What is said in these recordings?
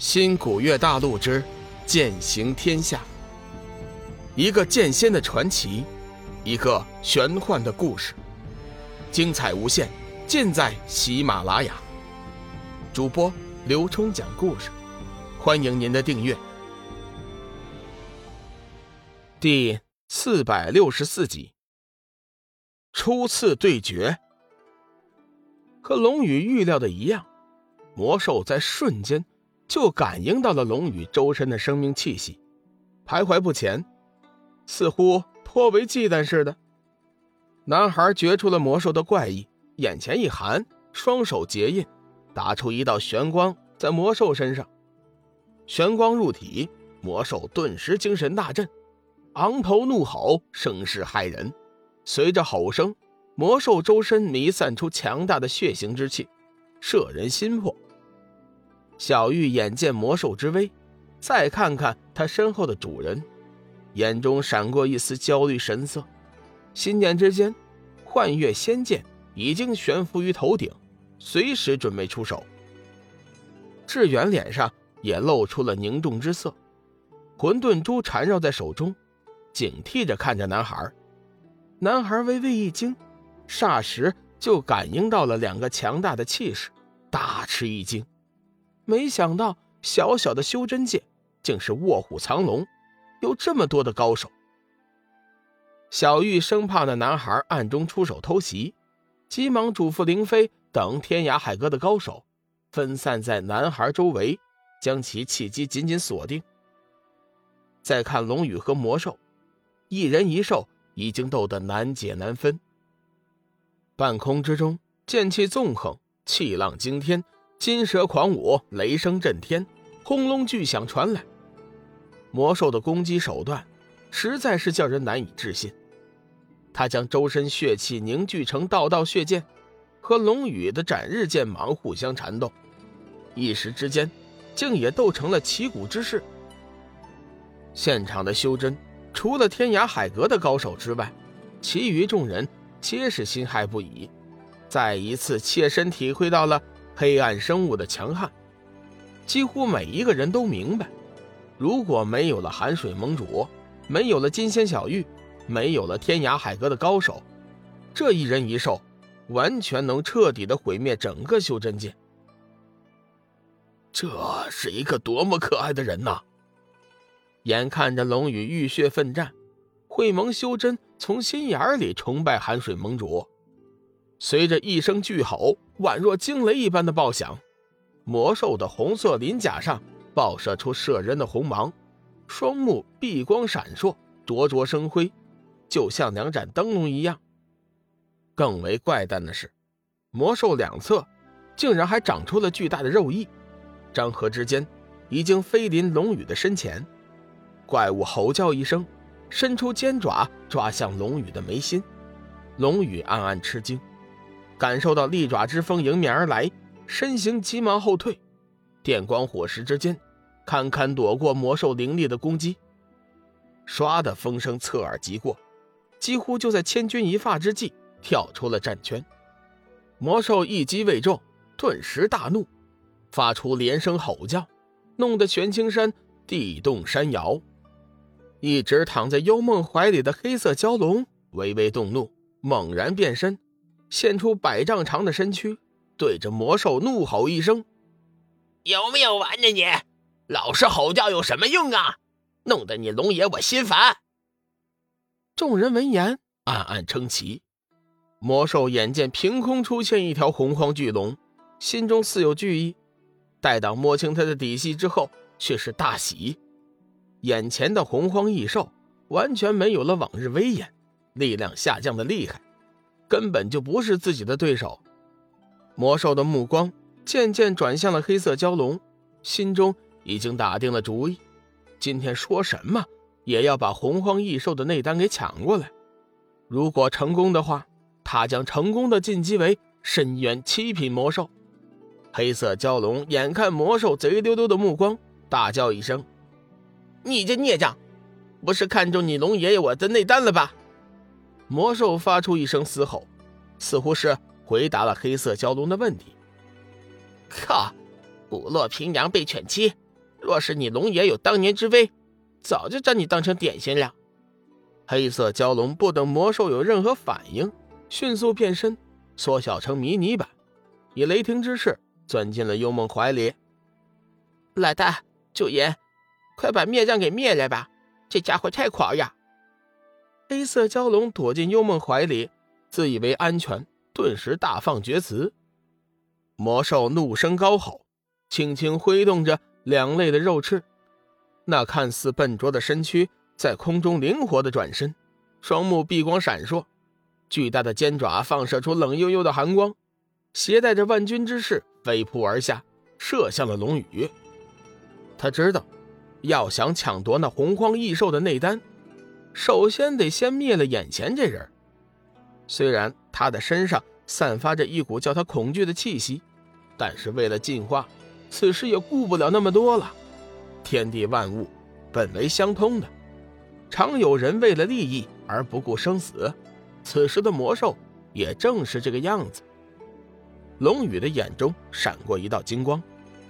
新古月大陆之剑行天下，一个剑仙的传奇，一个玄幻的故事，精彩无限，尽在喜马拉雅。主播刘冲讲故事，欢迎您的订阅。第四百六十四集，初次对决，和龙宇预料的一样，魔兽在瞬间。就感应到了龙宇周身的生命气息，徘徊不前，似乎颇为忌惮似的。男孩觉出了魔兽的怪异，眼前一寒，双手结印，打出一道玄光在魔兽身上。玄光入体，魔兽顿时精神大振，昂头怒吼，声势骇人。随着吼声，魔兽周身弥散出强大的血腥之气，摄人心魄。小玉眼见魔兽之威，再看看他身后的主人，眼中闪过一丝焦虑神色，心念之间，幻月仙剑已经悬浮于头顶，随时准备出手。志远脸上也露出了凝重之色，混沌珠缠绕在手中，警惕着看着男孩。男孩微微一惊，霎时就感应到了两个强大的气势，大吃一惊。没想到小小的修真界竟是卧虎藏龙，有这么多的高手。小玉生怕那男孩暗中出手偷袭，急忙嘱咐林飞等天涯海阁的高手分散在男孩周围，将其契机紧紧锁定。再看龙宇和魔兽，一人一兽已经斗得难解难分。半空之中，剑气纵横，气浪惊天。金蛇狂舞，雷声震天，轰隆巨响传来。魔兽的攻击手段实在是叫人难以置信。他将周身血气凝聚成道道血剑，和龙宇的斩日剑芒互相缠斗，一时之间竟也斗成了旗鼓之势。现场的修真，除了天涯海阁的高手之外，其余众人皆是心骇不已，再一次切身体会到了。黑暗生物的强悍，几乎每一个人都明白，如果没有了寒水盟主，没有了金仙小玉，没有了天涯海阁的高手，这一人一兽，完全能彻底的毁灭整个修真界。这是一个多么可爱的人呐！眼看着龙宇浴血奋战，会盟修真从心眼里崇拜寒水盟主。随着一声巨吼，宛若惊雷一般的爆响，魔兽的红色鳞甲上爆射出摄人的红芒，双目碧光闪烁，灼灼生辉，就像两盏灯笼一样。更为怪诞的是，魔兽两侧竟然还长出了巨大的肉翼，张合之间已经飞临龙宇的身前。怪物吼叫一声，伸出尖爪抓向龙宇的眉心。龙宇暗暗吃惊。感受到利爪之风迎面而来，身形急忙后退，电光火石之间，堪堪躲过魔兽凌厉的攻击。唰的风声侧耳即过，几乎就在千钧一发之际跳出了战圈。魔兽一击未中，顿时大怒，发出连声吼叫，弄得玄青山地动山摇。一直躺在幽梦怀里的黑色蛟龙微微动怒，猛然变身。现出百丈长的身躯，对着魔兽怒吼一声：“有没有完呢？你老是吼叫有什么用啊？弄得你龙爷我心烦。”众人闻言暗暗称奇。魔兽眼见凭空出现一条洪荒巨龙，心中似有惧意。待到摸清他的底细之后，却是大喜。眼前的洪荒异兽完全没有了往日威严，力量下降的厉害。根本就不是自己的对手，魔兽的目光渐渐转向了黑色蛟龙，心中已经打定了主意，今天说什么也要把洪荒异兽的内丹给抢过来。如果成功的话，他将成功的晋级为深渊七品魔兽。黑色蛟龙眼看魔兽贼溜溜的目光，大叫一声：“你这孽障，不是看中你龙爷爷我的内丹了吧？”魔兽发出一声嘶吼，似乎是回答了黑色蛟龙的问题。靠！部落平阳被犬欺，若是你龙爷有当年之威，早就将你当成点心了。黑色蛟龙不等魔兽有任何反应，迅速变身，缩小成迷你版，以雷霆之势钻进了幽梦怀里。老大，九爷，快把灭将给灭了吧！这家伙太狂呀！黑色蛟龙躲进幽梦怀里，自以为安全，顿时大放厥词。魔兽怒声高吼，轻轻挥动着两肋的肉翅，那看似笨拙的身躯在空中灵活的转身，双目碧光闪烁，巨大的尖爪放射出冷悠悠的寒光，携带着万钧之势飞扑而下，射向了龙宇。他知道，要想抢夺那洪荒异兽的内丹，首先得先灭了眼前这人。虽然他的身上散发着一股叫他恐惧的气息。但是为了进化，此时也顾不了那么多了。天地万物本为相通的，常有人为了利益而不顾生死。此时的魔兽也正是这个样子。龙宇的眼中闪过一道金光，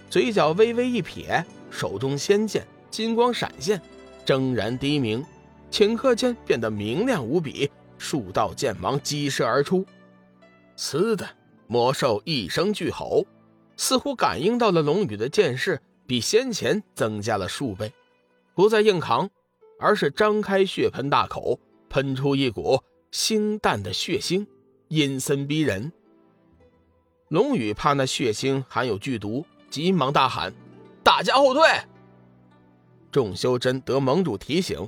嘴角微微一撇，手中仙剑金光闪现，铮然低鸣，顷刻间变得明亮无比，数道剑芒激射而出。呲的，魔兽一声巨吼。似乎感应到了龙宇的剑势比先前增加了数倍，不再硬扛，而是张开血盆大口，喷出一股腥淡的血腥，阴森逼人。龙宇怕那血腥含有剧毒，急忙大喊：“大家后退！”众修真得盟主提醒，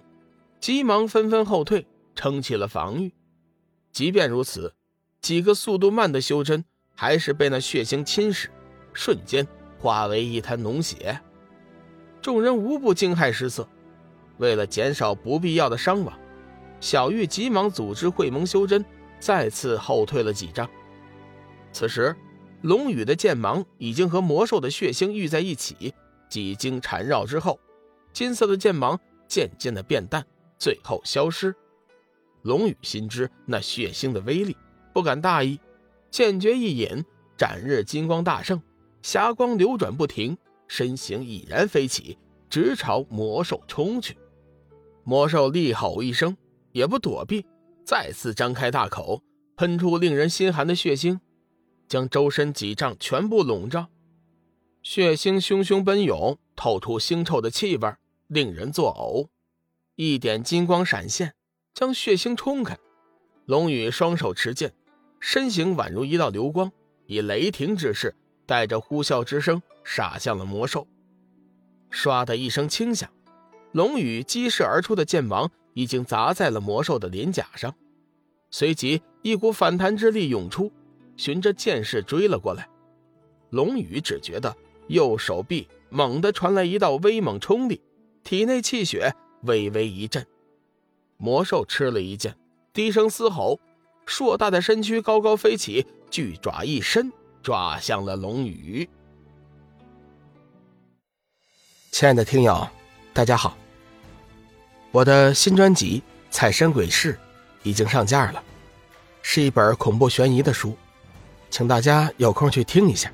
急忙纷纷后退，撑起了防御。即便如此，几个速度慢的修真还是被那血腥侵蚀。瞬间化为一滩脓血，众人无不惊骇失色。为了减少不必要的伤亡，小玉急忙组织会盟修真再次后退了几丈。此时，龙宇的剑芒已经和魔兽的血腥遇在一起，几经缠绕之后，金色的剑芒渐渐的变淡，最后消失。龙宇心知那血腥的威力，不敢大意，剑诀一引，斩日金光大盛。霞光流转不停，身形已然飞起，直朝魔兽冲去。魔兽厉吼一声，也不躲避，再次张开大口，喷出令人心寒的血腥，将周身几丈全部笼罩。血腥汹汹奔涌，透出腥臭的气味，令人作呕。一点金光闪现，将血腥冲开。龙宇双手持剑，身形宛如一道流光，以雷霆之势。带着呼啸之声杀向了魔兽，唰的一声轻响，龙宇激射而出的剑芒已经砸在了魔兽的鳞甲上，随即一股反弹之力涌出，循着剑势追了过来。龙宇只觉得右手臂猛地传来一道威猛冲力，体内气血微微一震。魔兽吃了一剑，低声嘶吼，硕大的身躯高高飞起，巨爪一伸。抓向了龙宇。亲爱的听友，大家好！我的新专辑《彩山鬼事》已经上架了，是一本恐怖悬疑的书，请大家有空去听一下。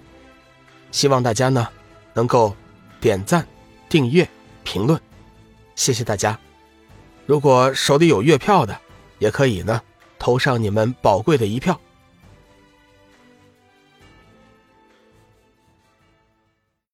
希望大家呢能够点赞、订阅、评论，谢谢大家。如果手里有月票的，也可以呢投上你们宝贵的一票。